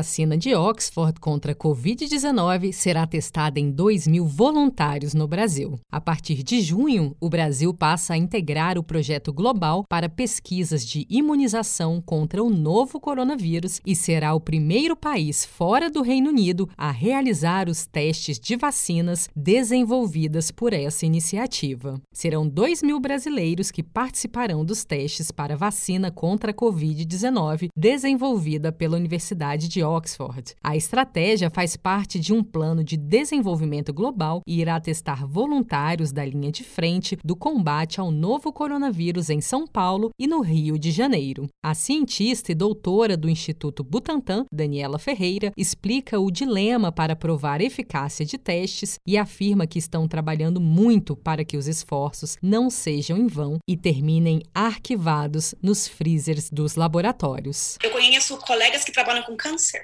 Vacina de Oxford contra a Covid-19 será testada em 2 mil voluntários no Brasil. A partir de junho, o Brasil passa a integrar o projeto global para pesquisas de imunização contra o novo coronavírus e será o primeiro país fora do Reino Unido a realizar os testes de vacinas desenvolvidas por essa iniciativa. Serão 2 mil brasileiros que participarão dos testes para vacina contra a Covid-19 desenvolvida pela Universidade de Oxford. A estratégia faz parte de um plano de desenvolvimento global e irá testar voluntários da linha de frente do combate ao novo coronavírus em São Paulo e no Rio de Janeiro. A cientista e doutora do Instituto Butantan, Daniela Ferreira, explica o dilema para provar eficácia de testes e afirma que estão trabalhando muito para que os esforços não sejam em vão e terminem arquivados nos freezers dos laboratórios. Eu conheço colegas que trabalham com câncer.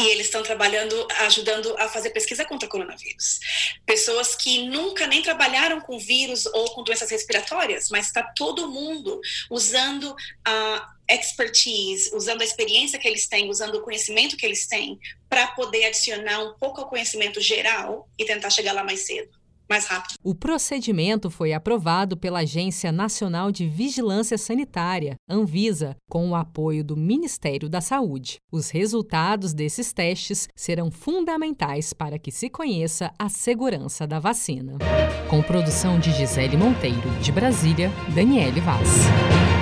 E eles estão trabalhando, ajudando a fazer pesquisa contra coronavírus. Pessoas que nunca nem trabalharam com vírus ou com doenças respiratórias, mas está todo mundo usando a expertise, usando a experiência que eles têm, usando o conhecimento que eles têm, para poder adicionar um pouco ao conhecimento geral e tentar chegar lá mais cedo mais rápido. O procedimento foi aprovado pela Agência Nacional de Vigilância Sanitária, Anvisa, com o apoio do Ministério da Saúde. Os resultados desses testes serão fundamentais para que se conheça a segurança da vacina. Com produção de Gisele Monteiro, de Brasília, Daniele Vaz.